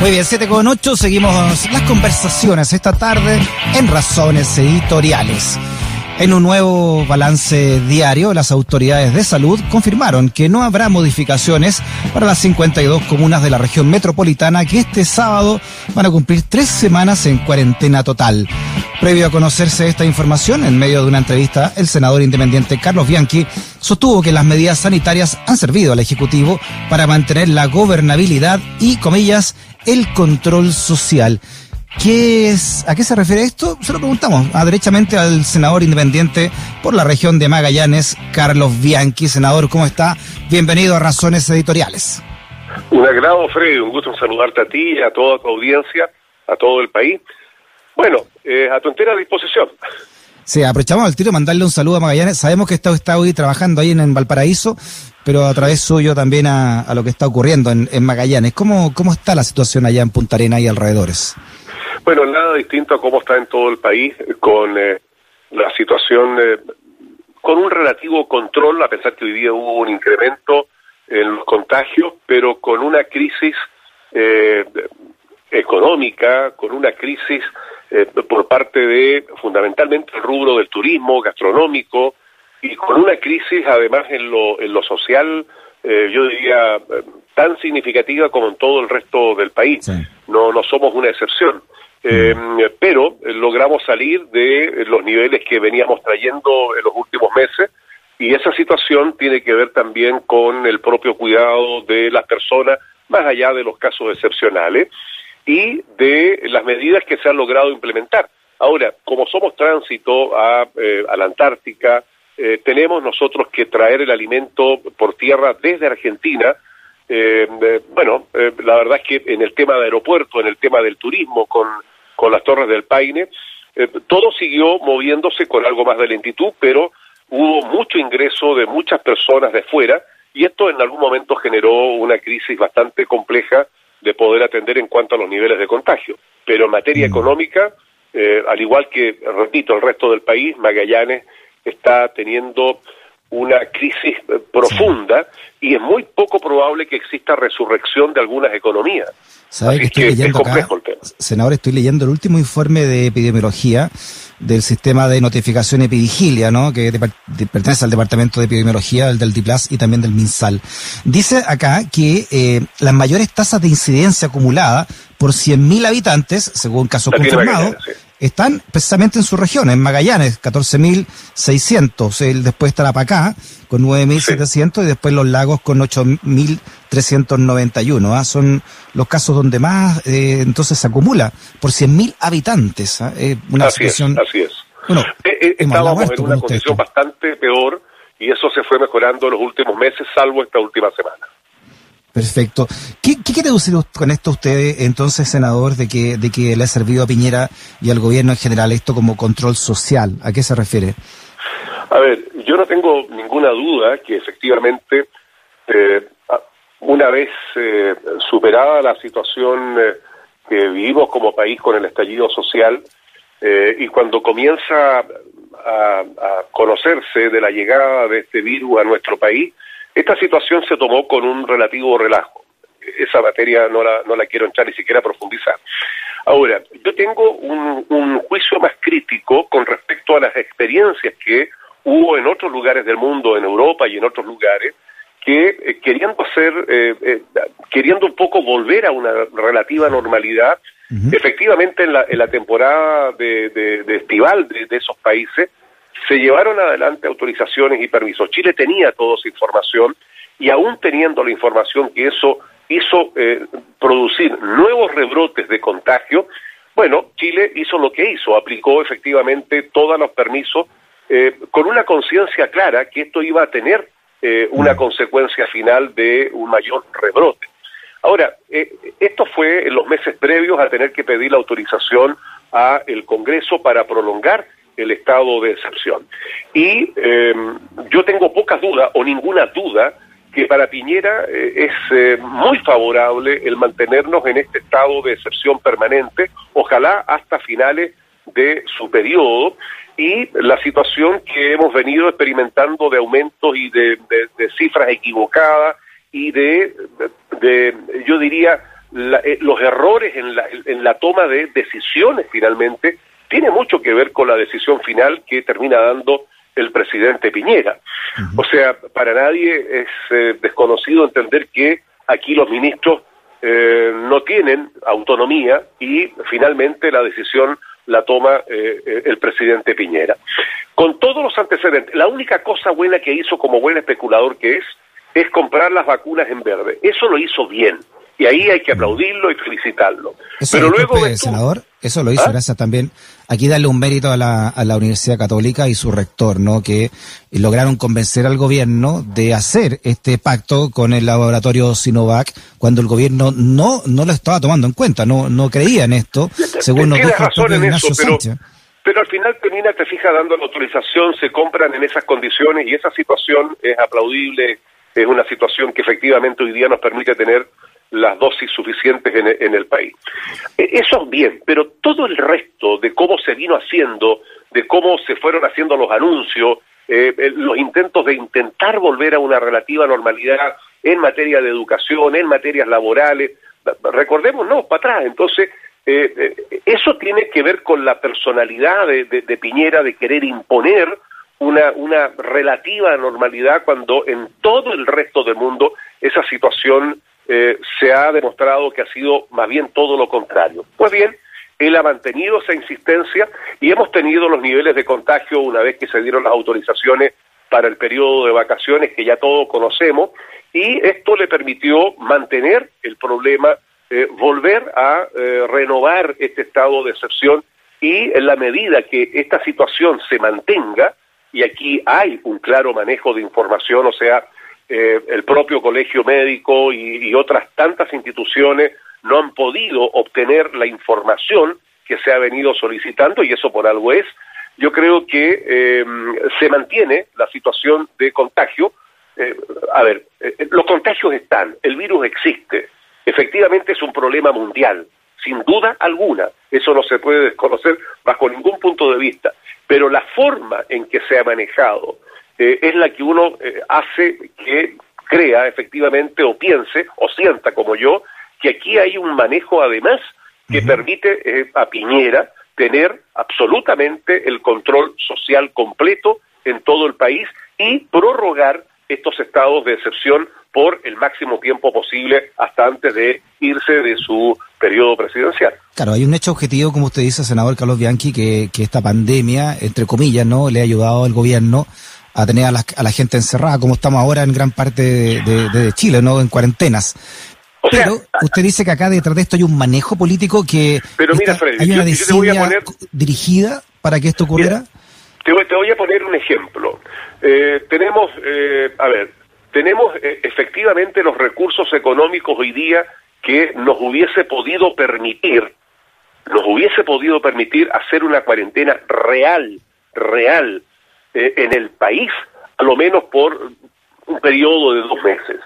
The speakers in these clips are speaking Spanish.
Muy bien, 7 con 8, seguimos las conversaciones esta tarde en Razones Editoriales. En un nuevo balance diario, las autoridades de salud confirmaron que no habrá modificaciones para las 52 comunas de la región metropolitana que este sábado van a cumplir tres semanas en cuarentena total. Previo a conocerse esta información, en medio de una entrevista, el senador independiente Carlos Bianchi sostuvo que las medidas sanitarias han servido al Ejecutivo para mantener la gobernabilidad y, comillas, el control social. ¿Qué es, ¿A qué se refiere esto? Se lo preguntamos a, derechamente al senador independiente por la región de Magallanes, Carlos Bianchi. Senador, ¿cómo está? Bienvenido a Razones Editoriales. Un agrado, Freddy. Un gusto saludarte a ti, a toda tu audiencia, a todo el país. Bueno, eh, a tu entera disposición. Sí, aprovechamos al tiro mandarle un saludo a Magallanes. Sabemos que está, está hoy trabajando ahí en, Valparaíso, pero a través suyo también a, lo que está ocurriendo en, Magallanes. ¿Cómo, ¿Cómo está la situación allá en Punta Arena y alrededores? Bueno, nada distinto a cómo está en todo el país, con eh, la situación, eh, con un relativo control, a pesar que hoy día hubo un incremento en los contagios, pero con una crisis eh, económica, con una crisis por parte de fundamentalmente el rubro del turismo, gastronómico, y con una crisis además en lo, en lo social, yo diría, tan significativa como en todo el resto del país. No, no somos una excepción. Eh, pero logramos salir de los niveles que veníamos trayendo en los últimos meses y esa situación tiene que ver también con el propio cuidado de las personas, más allá de los casos excepcionales, y de las medidas que se han logrado implementar. Ahora, como somos tránsito a, eh, la Antártica, eh, tenemos nosotros que traer el alimento por tierra desde Argentina, eh, bueno, eh, la verdad es que en el tema de aeropuerto, en el tema del turismo, con, con las torres del Paine, eh, todo siguió moviéndose con algo más de lentitud, pero hubo mucho ingreso de muchas personas de fuera y esto en algún momento generó una crisis bastante compleja de poder atender en cuanto a los niveles de contagio. Pero en materia mm. económica, al igual que, repito, el resto del país, Magallanes está teniendo una crisis eh, profunda y es muy poco probable que exista resurrección de algunas economías. ¿Sabe que estoy leyendo acá, senador, estoy leyendo el último informe de epidemiología del sistema de notificación epidigilia, ¿no? que pertenece al Departamento de Epidemiología, el del DIPLAS y también del MinSal. Dice acá que eh, las mayores tasas de incidencia acumulada por 100.000 habitantes, según casos confirmados, están precisamente en su región, en Magallanes, 14.600, después estará para acá, con 9.700, y después los lagos con 8.391. ¿ah? Son los casos donde más eh, entonces se acumula, por 100.000 habitantes. ¿ah? una situación... así es. Bueno, eh, eh, estábamos en una condición bastante peor y eso se fue mejorando en los últimos meses, salvo esta última semana. Perfecto. ¿Qué, quiere decir con esto usted, entonces, senador, de que, de que le ha servido a Piñera y al gobierno en general esto como control social? ¿A qué se refiere? A ver, yo no tengo ninguna duda que efectivamente, eh, una vez eh, superada la situación eh, que vivimos como país con el estallido social, y cuando comienza a conocerse de la llegada de este virus a nuestro país, esta situación se tomó con un relativo relajo. Esa materia no la, no la quiero entrar ni siquiera a profundizar. Ahora, yo tengo un, un juicio más crítico con respecto a las experiencias que hubo en otros lugares del mundo, en Europa y en otros lugares, que eh, queriendo hacer, eh, eh, queriendo un poco volver a una relativa normalidad, efectivamente en la, en la temporada de, de, estival de, esos países, se llevaron adelante autorizaciones y permisos. Chile tenía toda esa información y aún teniendo la información que eso hizo eh, producir nuevos rebrotes de contagio, bueno, Chile hizo lo que hizo, aplicó efectivamente todos los permisos eh, con una conciencia clara que esto iba a tener eh, una consecuencia final de un mayor rebrote. Ahora, esto fue en los meses previos a tener que pedir la autorización a el Congreso para prolongar el estado de excepción. Y em, yo tengo pocas dudas o ninguna duda que para Piñera eh, es eh, muy favorable el mantenernos en este estado de excepción permanente, ojalá hasta finales de su periodo, y la situación que hemos venido experimentando de aumentos y de, cifras equivocadas y de, de, yo diría, eh, los errores en la, en la toma de decisiones finalmente tiene mucho que ver con la decisión final que termina dando el presidente Piñera. O sea, para nadie es eh, desconocido entender que aquí los ministros eh, no tienen autonomía y finalmente la decisión la toma eh, el presidente Piñera. Con todos los antecedentes, la única cosa buena que hizo como buen especulador que es, es comprar las vacunas en verde. Eso lo hizo bien. Y ahí hay que aplaudirlo y felicitarlo. Pero luego... senador, eso lo hizo ¿Ah? gracias también. Aquí darle un mérito a la, a la Universidad Católica y su rector, ¿no? Que lograron convencer al gobierno de hacer este pacto con el laboratorio Sinovac cuando el gobierno no, no lo estaba tomando en cuenta, no, no creía en esto, según nos dijo razón en eso, pero, pero al final termina, te fija, dando la autorización, se compran en esas condiciones y esa situación es aplaudible, es una situación que efectivamente hoy día nos permite tener las dosis suficientes en, el país. E, eso es bien, pero todo el resto de cómo se vino haciendo, de cómo se fueron haciendo los anuncios, eh, eh, los intentos de intentar volver a una relativa normalidad en materia de educación, en materias laborales, recordemos, no, para atrás. Entonces, eh, eso tiene que ver con la personalidad de, de Piñera de querer imponer una, una relativa normalidad cuando en todo el resto del mundo esa situación eh, se ha demostrado que ha sido más bien todo lo contrario. Pues bien, él ha mantenido esa insistencia y hemos tenido los niveles de contagio una vez que se dieron las autorizaciones para el periodo de vacaciones que ya todos conocemos y esto le permitió mantener el problema, eh, volver a eh, renovar este estado de excepción y en la medida que esta situación se mantenga, y aquí hay un claro manejo de información, o sea, eh, el propio colegio médico y, otras tantas instituciones no han podido obtener la información que se ha venido solicitando y eso por algo es. Yo creo que eh, se mantiene la situación de contagio. Eh, a ver, los contagios están, el virus existe, efectivamente es un problema mundial, sin duda alguna, eso no se puede desconocer bajo ningún punto de vista, pero la forma en que se ha manejado, eh, es la que uno eh, hace que crea efectivamente o piense o sienta como yo que aquí hay un manejo además que permite eh, a Piñera tener absolutamente el control social completo en todo el país y prorrogar estos estados de excepción por el máximo tiempo posible hasta antes de irse de su periodo presidencial. Claro, hay un hecho objetivo, como usted dice, senador Carlos Bianchi, que, que esta pandemia, entre comillas, no le ha ayudado al gobierno a tener a la, a la gente encerrada, como estamos ahora en gran parte de, Chile, ¿no? En cuarentenas. pero usted dice que acá detrás de esto hay un manejo político que pero mira, Freddy, hay una decisión dirigida para que esto ocurriera. te, voy, a poner un ejemplo. Eh, tenemos, eh, a ver, tenemos eh, efectivamente los recursos económicos hoy día que nos hubiese podido permitir, nos hubiese podido permitir hacer una cuarentena real, real, eh, en el país, a lo menos por un periodo de dos meses,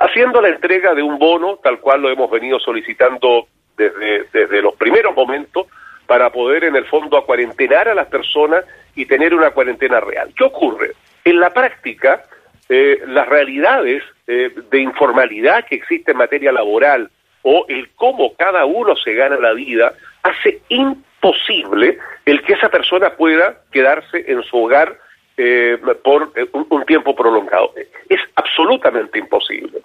haciendo la entrega de un bono, tal cual lo hemos venido solicitando desde, desde los primeros momentos, para poder en el fondo acuarentenar a las personas y tener una cuarentena real. ¿Qué ocurre? En la práctica, eh, las realidades eh, de informalidad que existe en materia laboral o el cómo cada uno se gana la vida hace imposible el que esa persona pueda quedarse en su hogar eh, por eh, un, tiempo prolongado. Es absolutamente imposible.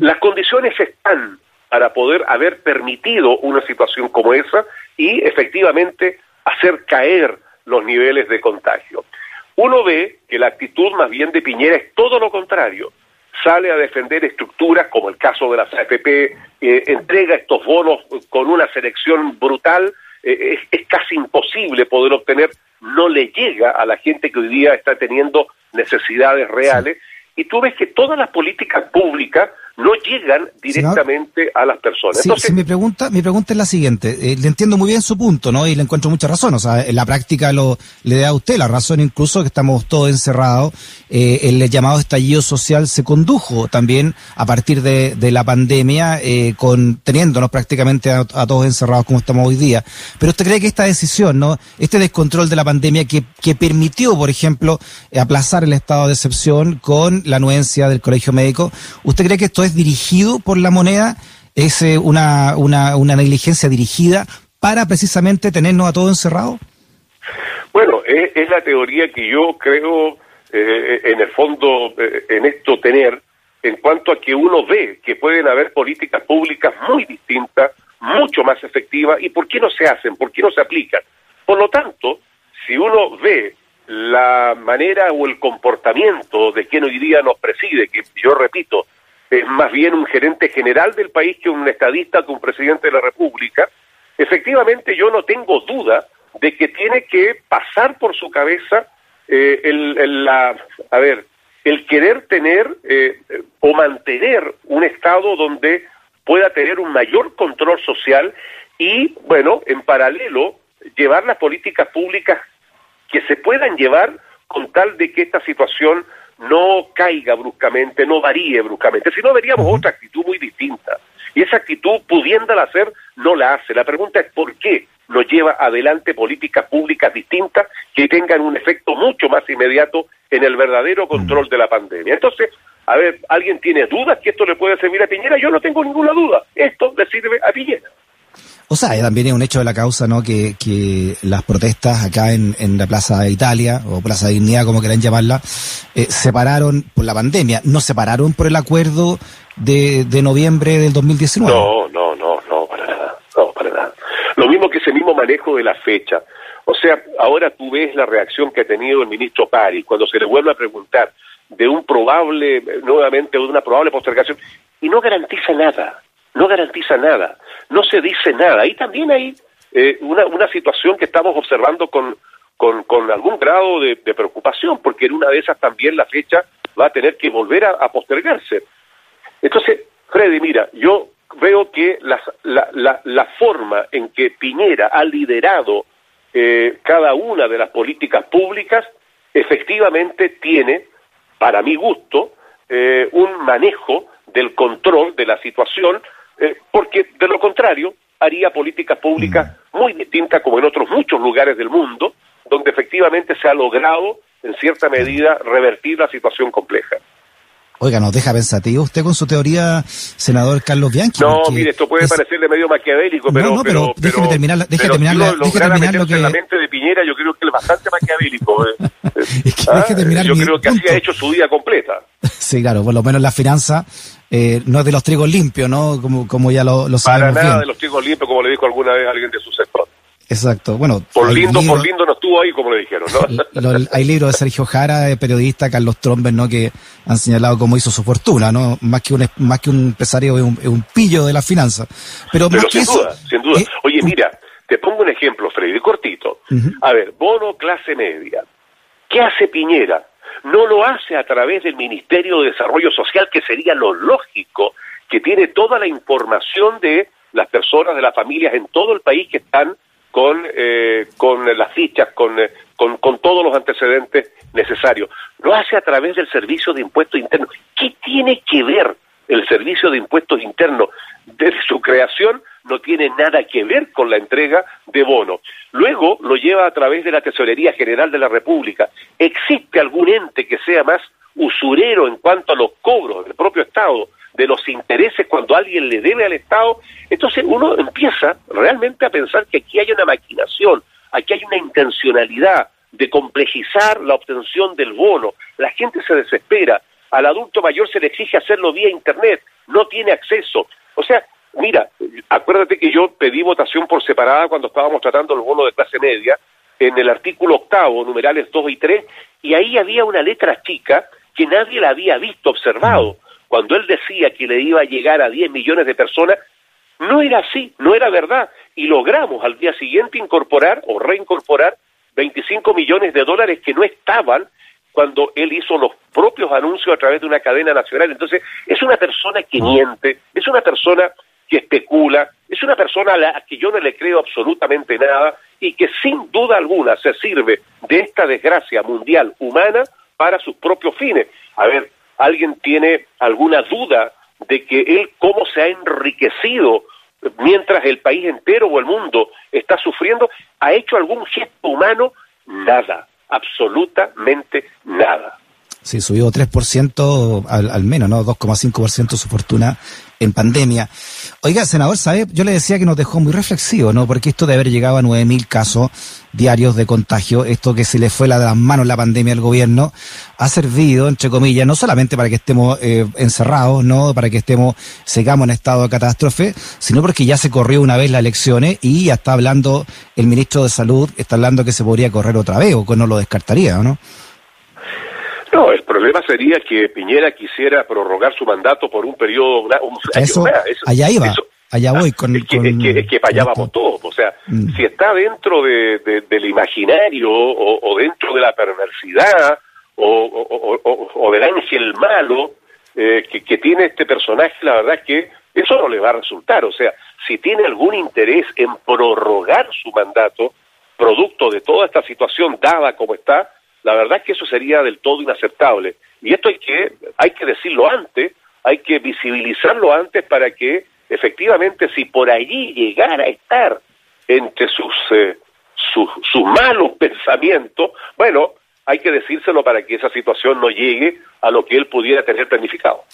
Las condiciones están para poder haber permitido una situación como esa y efectivamente hacer caer los niveles de contagio. Uno ve que la actitud más bien de Piñera es todo lo contrario. Sale a defender estructuras como el caso de las AFP, eh, entrega estos bonos con una selección brutal. Es, casi imposible poder obtener no le llega a la gente que hoy día está teniendo necesidades reales. Y tú ves que todas las políticas públicas no llegan directamente a las personas. Sí, mi pregunta, mi pregunta es la siguiente. Eh, le entiendo muy bien su punto, ¿no? Y le encuentro mucha razón. O sea, en la práctica lo, le da a usted la razón, incluso que estamos todos encerrados. Eh, el llamado estallido social se condujo también a partir de, de la pandemia, eh, con, teniéndonos prácticamente a, todos encerrados como estamos hoy día. Pero usted cree que esta decisión, ¿no? Este descontrol de la pandemia que, que permitió, por ejemplo, aplazar el estado de excepción con la anuencia del colegio médico, ¿usted cree que esto es dirigido por la moneda ¿Es eh, una, una, una negligencia dirigida para precisamente tenernos a todos encerrados? Bueno, es, la teoría que yo creo eh, en el fondo eh, en esto tener en cuanto a que uno ve que pueden haber políticas públicas muy distintas, mucho más efectivas, y por qué no se hacen, por qué no se aplican. Por lo tanto, si uno ve la manera o el comportamiento de quien hoy día nos preside, que yo repito, es más bien un gerente general del país que un estadista, que un presidente de la República, efectivamente yo no tengo duda de que tiene que pasar por su cabeza eh, el, la, a ver, el querer tener eh, o mantener un Estado donde pueda tener un mayor control social y, bueno, en paralelo, llevar las políticas públicas que se puedan llevar con tal de que esta situación no caiga bruscamente, no varíe bruscamente, si no veríamos otra actitud muy distinta. Y esa actitud, pudiéndola hacer, no la hace. La pregunta es por qué no lleva adelante políticas públicas distintas que tengan un efecto mucho más inmediato en el verdadero control de la pandemia. Entonces, a ver, ¿alguien tiene dudas que esto le puede servir a Piñera? Yo no tengo ninguna duda. Esto le sirve a Piñera. O sea, también es un hecho de la causa, ¿no? Que, que las protestas acá en, en la Plaza de Italia, o Plaza de Dignidad, como quieran llamarla, eh, se pararon por la pandemia, no se pararon por el acuerdo de, de noviembre del 2019. No, no, no, no, para nada, no, para nada. Lo mismo que ese mismo manejo de la fecha. O sea, ahora tú ves la reacción que ha tenido el ministro Pari cuando se le vuelve a preguntar de un probable, nuevamente, de una probable postergación, y no garantiza nada no garantiza nada, no se dice nada. Y también hay eh, una, una situación que estamos observando con, con, algún grado de, preocupación, porque en una de esas también la fecha va a tener que volver a, postergarse. Entonces, Freddy, mira, yo veo que la, la, la, forma en que Piñera ha liderado eh, cada una de las políticas públicas efectivamente tiene, para mi gusto, eh, un manejo del control de la situación eh, porque de lo contrario haría políticas públicas mm. muy distintas como en otros muchos lugares del mundo, donde efectivamente se ha logrado en cierta medida revertir la situación compleja. Oiga, nos deja pensativo usted con su teoría, senador Carlos Bianchi. No, mire, esto puede parecerle medio maquiavélico, pero... No, pero, déjeme terminar, déjeme terminar, terminar lo que... la mente de Piñera, yo creo que es bastante maquiavélico. Eh. es que ¿Ah? terminar yo creo que así ha hecho su vida completa. sí, claro, por lo menos la finanza eh, no es de los trigos limpios, ¿no? Como, como ya lo, lo sabemos Para nada de los trigos limpios, como le dijo alguna vez alguien de su sector. Exacto, bueno. Por lindo, por lindo no estuvo ahí, como le dijeron, ¿no? hay libros de Sergio Jara, de periodista, Carlos Tromber, ¿no? Que han señalado cómo hizo su fortuna, ¿no? Más que un, más que un empresario, es un, pillo de la finanza. Pero, Pero sin duda, sin duda. Oye, mira, te pongo un ejemplo, Freddy, cortito. A ver, bono clase media. ¿Qué hace Piñera? No lo hace a través del Ministerio de Desarrollo Social, que sería lo lógico, que tiene toda la información de las personas, de las familias en todo el país que están con, eh, con las fichas, con, eh, con, todos los antecedentes necesarios. Lo hace a través del Servicio de Impuestos Internos. ¿Qué tiene que ver el Servicio de Impuestos Internos? Desde su creación no tiene nada que ver con la entrega de bonos. Luego lo lleva a través de la Tesorería General de la República. ¿Existe algún ente que sea más usurero en cuanto a los cobros del propio Estado de los intereses cuando alguien le debe al Estado, entonces uno empieza realmente a pensar que aquí hay una maquinación, aquí hay una intencionalidad de complejizar la obtención del bono. La gente se desespera, al adulto mayor se le exige hacerlo vía Internet, no tiene acceso. O sea, mira, acuérdate que yo pedí votación por separada cuando estábamos tratando el bono de clase media, en el artículo octavo, numerales 2 y 3, y ahí había una letra chica que nadie la había visto, observado cuando él decía que le iba a llegar a 10 millones de personas, no era así, no era verdad. Y logramos al día siguiente incorporar o reincorporar 25 millones de dólares que no estaban cuando él hizo los propios anuncios a través de una cadena nacional. Entonces, es una persona que miente, es una persona que especula, es una persona a la que yo no le creo absolutamente nada y que sin duda alguna se sirve de esta desgracia mundial humana para sus propios fines. A ver, alguien tiene alguna duda de que él cómo se ha enriquecido mientras el país entero o el mundo está sufriendo, ha hecho algún gesto humano, nada, absolutamente nada. Sí, subió 3% al, al menos, ¿no? 2,5% su fortuna en pandemia. Oiga, senador, ¿sabe? Yo le decía que nos dejó muy reflexivo, ¿no? Porque esto de haber llegado a 9.000 casos diarios de contagio, esto que se le fue la de las manos la pandemia al gobierno, ha servido, entre comillas, no solamente para que estemos eh, encerrados, ¿no? Para que estemos, sigamos en estado de catástrofe, sino porque ya se corrió una vez las elecciones y ya está hablando el ministro de Salud, está hablando que se podría correr otra vez, o que no lo descartaría, ¿no? El problema sería que Piñera quisiera prorrogar su mandato por un periodo, un eso, allá iba. allá voy con, es que, es que, allá vamos todos. O sea, mm. si está dentro de, del imaginario o, dentro de la perversidad o, o del ángel malo eh, que, que tiene este personaje, la verdad es que eso no le va a resultar. O sea, si tiene algún interés en prorrogar su mandato, producto de toda esta situación dada como está, la verdad es que eso sería del todo inaceptable. Y esto hay que, hay que decirlo antes, hay que visibilizarlo antes para que efectivamente si por allí llegara a estar entre sus, eh, sus, sus malos pensamientos, bueno, hay que decírselo para que esa situación no llegue a lo que él pudiera tener planificado.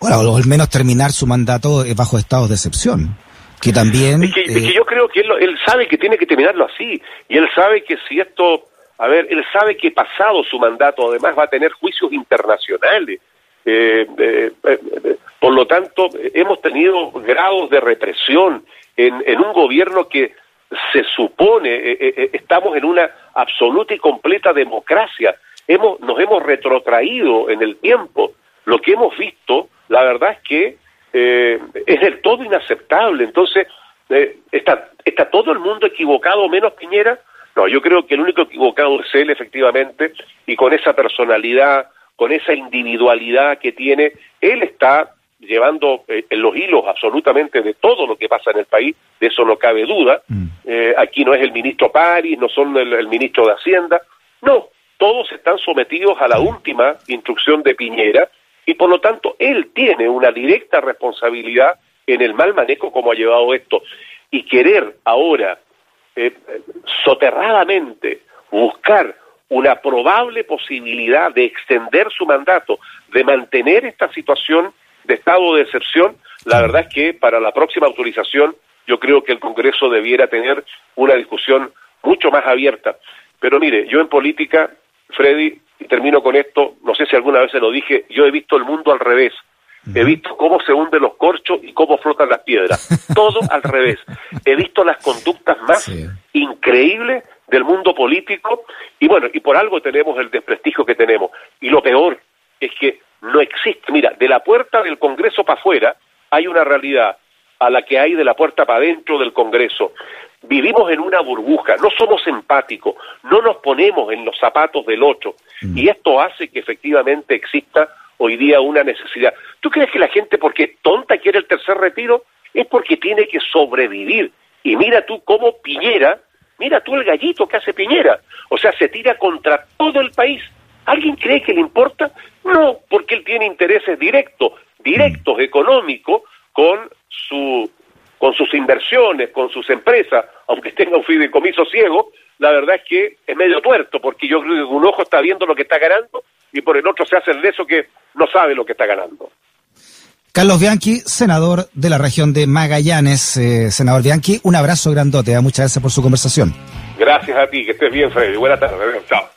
Bueno, o al menos terminar su mandato bajo estado de excepción. Que también. Es que, eh, yo creo que él, él, sabe que tiene que terminarlo así. Y él sabe que si esto a ver, él sabe que pasado su mandato, además va a tener juicios internacionales. Eh, eh, eh, por lo tanto, hemos tenido grados de represión en, un gobierno que se supone estamos en una absoluta y completa democracia. Hemos, nos hemos retrotraído en el tiempo. Lo que hemos visto, la verdad es que es del todo inaceptable. Entonces, está, está todo el mundo equivocado menos Piñera. No, yo creo que el único equivocado es él, efectivamente, y con esa personalidad, con esa individualidad que tiene, él está llevando eh, los hilos absolutamente de todo lo que pasa en el país, de eso no cabe duda. Mm. Eh, aquí no es el ministro París, no son el, ministro de Hacienda, no, todos están sometidos a la última instrucción de Piñera y por lo tanto él tiene una directa responsabilidad en el mal manejo como ha llevado esto. Y querer ahora eh, soterradamente buscar una probable posibilidad de extender su mandato, de mantener esta situación de estado de excepción, la verdad es que para la próxima autorización yo creo que el Congreso debiera tener una discusión mucho más abierta. Pero mire, yo en política, Freddy, y termino con esto, no sé si alguna vez se lo dije, yo he visto el mundo al revés. He visto cómo se hunden los corchos y cómo flotan las piedras. Todo al revés. He visto las conductas más increíbles del mundo político y bueno, y por algo tenemos el desprestigio que tenemos. Y lo peor es que no existe. Mira, de la puerta del Congreso para afuera hay una realidad a la que hay de la puerta para adentro del Congreso. Vivimos en una burbuja, no somos empáticos, no nos ponemos en los zapatos del otro. Mm. Y esto hace que efectivamente exista hoy día una necesidad. ¿Tú crees que la gente, porque tonta, quiere el tercer retiro? Es porque tiene que sobrevivir. Y mira tú cómo Piñera, mira tú el gallito que hace Piñera. O sea, se tira contra todo el país. ¿Alguien cree que le importa? No, porque él tiene intereses directos, directos, económicos, con su con sus inversiones, con sus empresas, aunque tenga un fideicomiso ciego, la verdad es que es medio tuerto, porque yo creo que un ojo está viendo lo que está ganando y por el otro se hace el de eso que no sabe lo que está ganando. Carlos Bianchi, senador de la región de Magallanes. Eh, senador Bianchi, un abrazo grandote. ¿eh? Muchas gracias por su conversación. Gracias a ti, que estés bien, Freddy. Buenas tardes. Chao.